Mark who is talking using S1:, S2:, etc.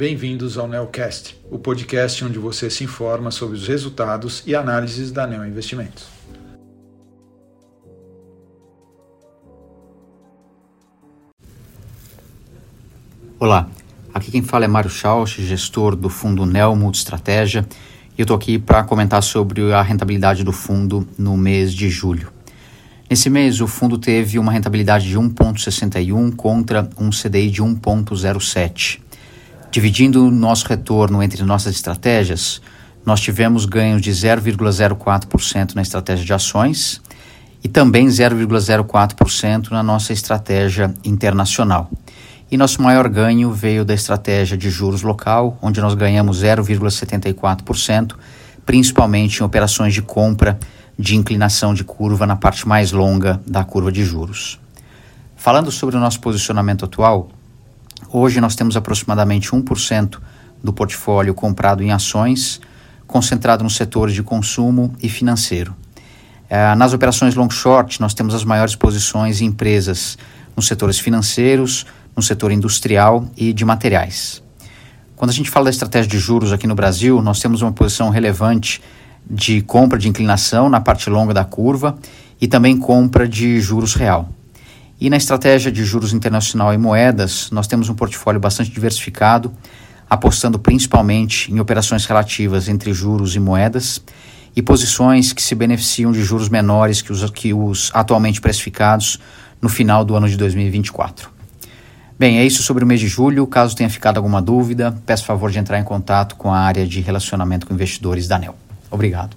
S1: bem-vindos ao Neocast, o podcast onde você se informa sobre os resultados e análises da Neo Investimentos.
S2: Olá, aqui quem fala é Mário Schausch, gestor do fundo Neo Multistratégia, e eu estou aqui para comentar sobre a rentabilidade do fundo no mês de julho. Nesse mês, o fundo teve uma rentabilidade de 1,61 contra um CDI de 1,07. Dividindo o nosso retorno entre nossas estratégias, nós tivemos ganhos de 0,04% na estratégia de ações e também 0,04% na nossa estratégia internacional. E nosso maior ganho veio da estratégia de juros local, onde nós ganhamos 0,74%, principalmente em operações de compra de inclinação de curva na parte mais longa da curva de juros. Falando sobre o nosso posicionamento atual, Hoje nós temos aproximadamente 1% do portfólio comprado em ações, concentrado nos setores de consumo e financeiro. Uh, nas operações long short, nós temos as maiores posições em empresas nos setores financeiros, no setor industrial e de materiais. Quando a gente fala da estratégia de juros aqui no Brasil, nós temos uma posição relevante de compra de inclinação na parte longa da curva e também compra de juros real. E na estratégia de juros internacional e moedas, nós temos um portfólio bastante diversificado, apostando principalmente em operações relativas entre juros e moedas e posições que se beneficiam de juros menores que os, que os atualmente precificados no final do ano de 2024. Bem, é isso sobre o mês de julho. Caso tenha ficado alguma dúvida, peço favor de entrar em contato com a área de relacionamento com investidores da ANEL. Obrigado.